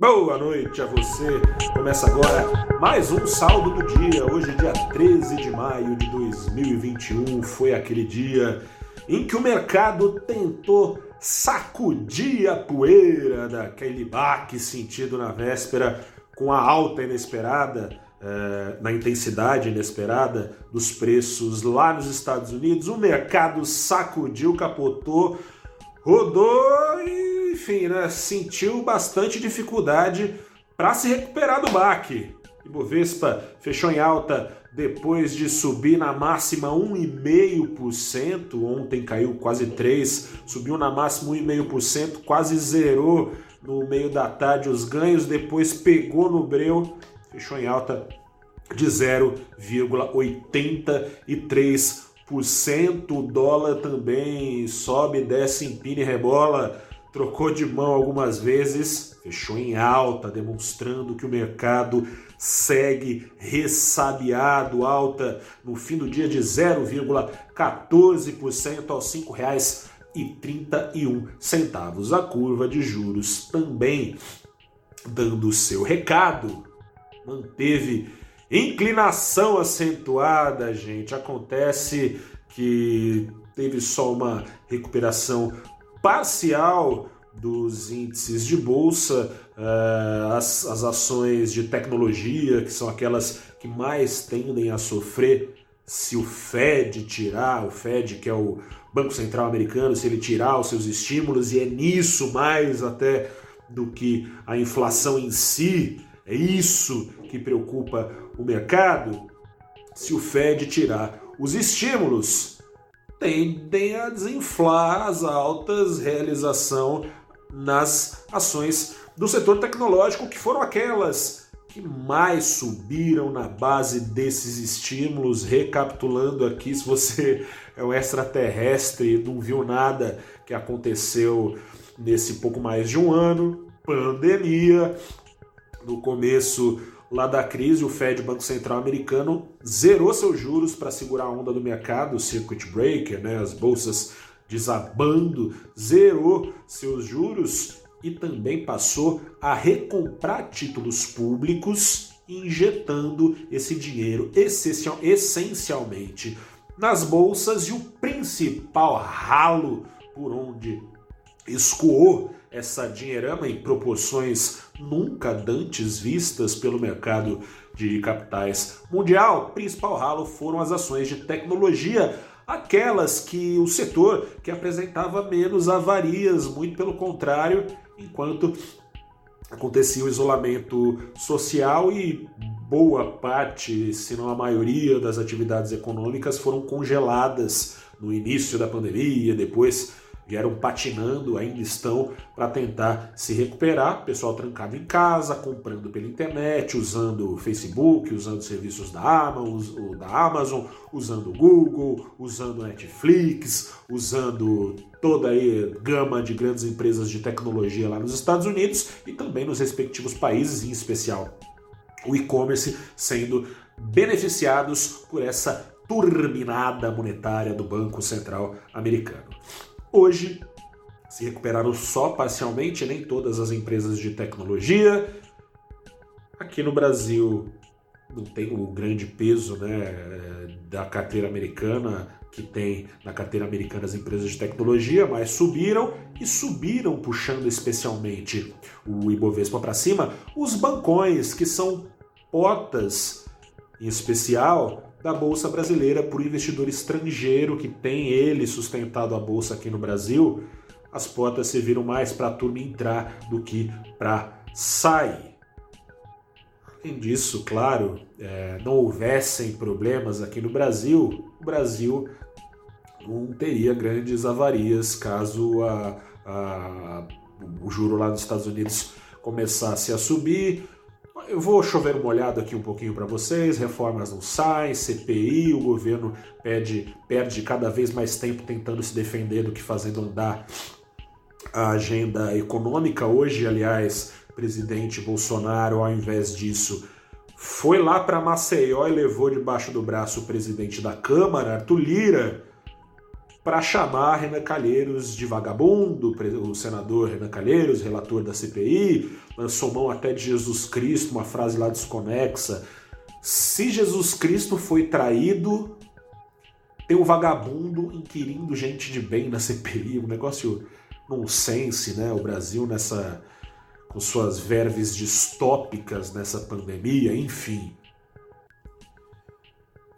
Boa noite a você. Começa agora mais um saldo do dia. Hoje, dia 13 de maio de 2021, foi aquele dia em que o mercado tentou sacudir a poeira daquele baque sentido na véspera com a alta inesperada, eh, na intensidade inesperada dos preços lá nos Estados Unidos. O mercado sacudiu, capotou, rodou e enfim, né, sentiu bastante dificuldade para se recuperar do baque. Ibovespa fechou em alta depois de subir na máxima 1,5%, ontem caiu quase 3%, subiu na máxima 1,5%, quase zerou no meio da tarde os ganhos, depois pegou no breu, fechou em alta de 0,83%. O dólar também sobe, desce, empina e rebola trocou de mão algumas vezes, fechou em alta, demonstrando que o mercado segue ressabiado, alta no fim do dia de 0,14% aos R$ 5,31. A curva de juros também dando seu recado, manteve inclinação acentuada, gente. Acontece que teve só uma recuperação parcial dos índices de bolsa, uh, as, as ações de tecnologia, que são aquelas que mais tendem a sofrer se o Fed tirar, o Fed que é o Banco Central Americano, se ele tirar os seus estímulos, e é nisso mais até do que a inflação em si, é isso que preocupa o mercado. Se o Fed tirar os estímulos, tendem a desinflar as altas realização nas ações do setor tecnológico, que foram aquelas que mais subiram na base desses estímulos. Recapitulando aqui, se você é um extraterrestre e não viu nada que aconteceu nesse pouco mais de um ano, pandemia, no começo lá da crise, o Fed, o Banco Central americano, zerou seus juros para segurar a onda do mercado, o circuit breaker, né, as bolsas desabando, zerou seus juros e também passou a recomprar títulos públicos, injetando esse dinheiro essencialmente nas bolsas. E o principal ralo por onde escoou essa dinheirama em proporções nunca dantes vistas pelo mercado de capitais mundial. Principal ralo foram as ações de tecnologia, aquelas que o setor que apresentava menos avarias, muito pelo contrário, enquanto acontecia o isolamento social e boa parte, se não a maioria das atividades econômicas foram congeladas no início da pandemia, depois vieram patinando, ainda estão para tentar se recuperar. Pessoal trancado em casa, comprando pela internet, usando o Facebook, usando serviços da Amazon, da Amazon, usando o Google, usando Netflix, usando toda a gama de grandes empresas de tecnologia lá nos Estados Unidos e também nos respectivos países, em especial o e-commerce sendo beneficiados por essa turbinada monetária do Banco Central americano. Hoje se recuperaram só parcialmente, nem todas as empresas de tecnologia. Aqui no Brasil não tem o grande peso né, da carteira americana que tem na carteira americana as empresas de tecnologia, mas subiram e subiram puxando especialmente o Ibovespa para cima os bancões, que são potas em especial da Bolsa Brasileira para o investidor estrangeiro que tem ele sustentado a Bolsa aqui no Brasil, as portas serviram mais para a turma entrar do que para sair. Além disso, claro, é, não houvessem problemas aqui no Brasil, o Brasil não teria grandes avarias caso a, a, o juro lá nos Estados Unidos começasse a subir, eu vou chover uma olhada aqui um pouquinho para vocês. Reformas não saem, CPI, o governo pede, perde cada vez mais tempo tentando se defender do que fazendo andar a agenda econômica. Hoje, aliás, presidente Bolsonaro, ao invés disso, foi lá para Maceió e levou debaixo do braço o presidente da Câmara, Arthur Lira, para chamar Renan Calheiros de vagabundo, o senador Renan Calheiros, relator da CPI, lançou mão até de Jesus Cristo, uma frase lá desconexa. Se Jesus Cristo foi traído, tem um vagabundo inquirindo gente de bem na CPI, um negócio nonsense, né? O Brasil nessa com suas verves distópicas nessa pandemia, enfim.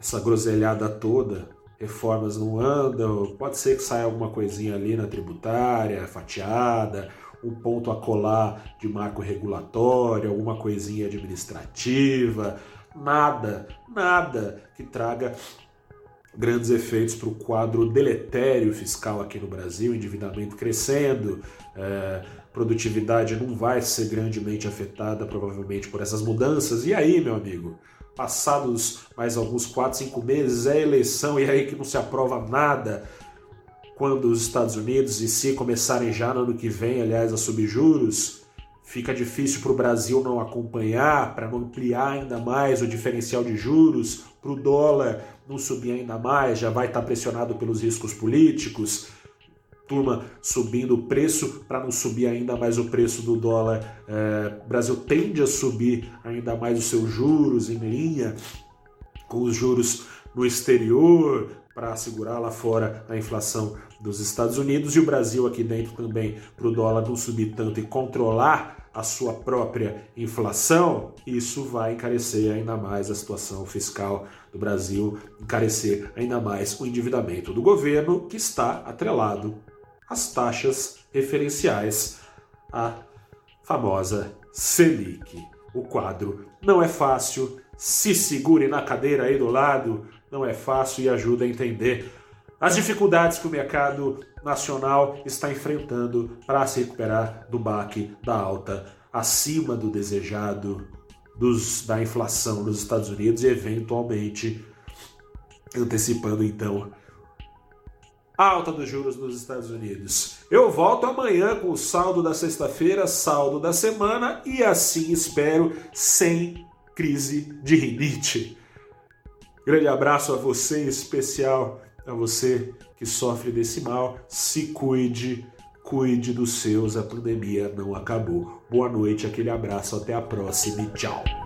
Essa groselhada toda, reformas não andam, pode ser que saia alguma coisinha ali na tributária, fatiada, um ponto a colar de marco regulatório, alguma coisinha administrativa, nada, nada que traga grandes efeitos para o quadro deletério fiscal aqui no Brasil, endividamento crescendo, é, produtividade não vai ser grandemente afetada provavelmente por essas mudanças. E aí, meu amigo? Passados mais alguns 4, 5 meses, é eleição e aí que não se aprova nada. Quando os Estados Unidos e se começarem já no ano que vem, aliás, a subjuros, fica difícil para o Brasil não acompanhar, para não ampliar ainda mais o diferencial de juros, para o dólar não subir ainda mais, já vai estar tá pressionado pelos riscos políticos turma subindo o preço para não subir ainda mais o preço do dólar. É, o Brasil tende a subir ainda mais os seus juros em linha com os juros no exterior para segurar lá fora a inflação dos Estados Unidos e o Brasil aqui dentro também para o dólar não subir tanto e controlar a sua própria inflação, isso vai encarecer ainda mais a situação fiscal do Brasil, encarecer ainda mais o endividamento do governo, que está atrelado as taxas referenciais, a famosa Selic. O quadro não é fácil, se segure na cadeira aí do lado, não é fácil e ajuda a entender as dificuldades que o mercado nacional está enfrentando para se recuperar do baque da alta acima do desejado dos, da inflação nos Estados Unidos e eventualmente antecipando então alta dos juros nos Estados Unidos. Eu volto amanhã com o saldo da sexta-feira, saldo da semana e assim espero sem crise de rinite. Grande abraço a você, especial a você que sofre desse mal. Se cuide, cuide dos seus, a pandemia não acabou. Boa noite, aquele abraço, até a próxima e tchau.